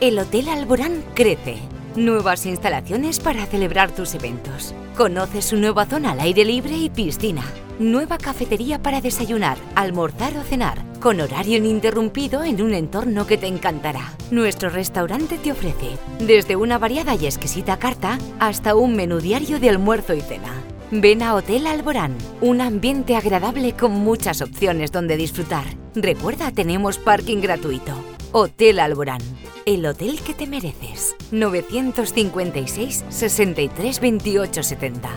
El Hotel Alborán crece. Nuevas instalaciones para celebrar tus eventos. Conoce su nueva zona al aire libre y piscina. Nueva cafetería para desayunar, almorzar o cenar, con horario ininterrumpido en un entorno que te encantará. Nuestro restaurante te ofrece desde una variada y exquisita carta hasta un menú diario de almuerzo y cena. Ven a Hotel Alborán, un ambiente agradable con muchas opciones donde disfrutar. Recuerda, tenemos parking gratuito. Hotel Alborán, el hotel que te mereces. 956 63 28 70.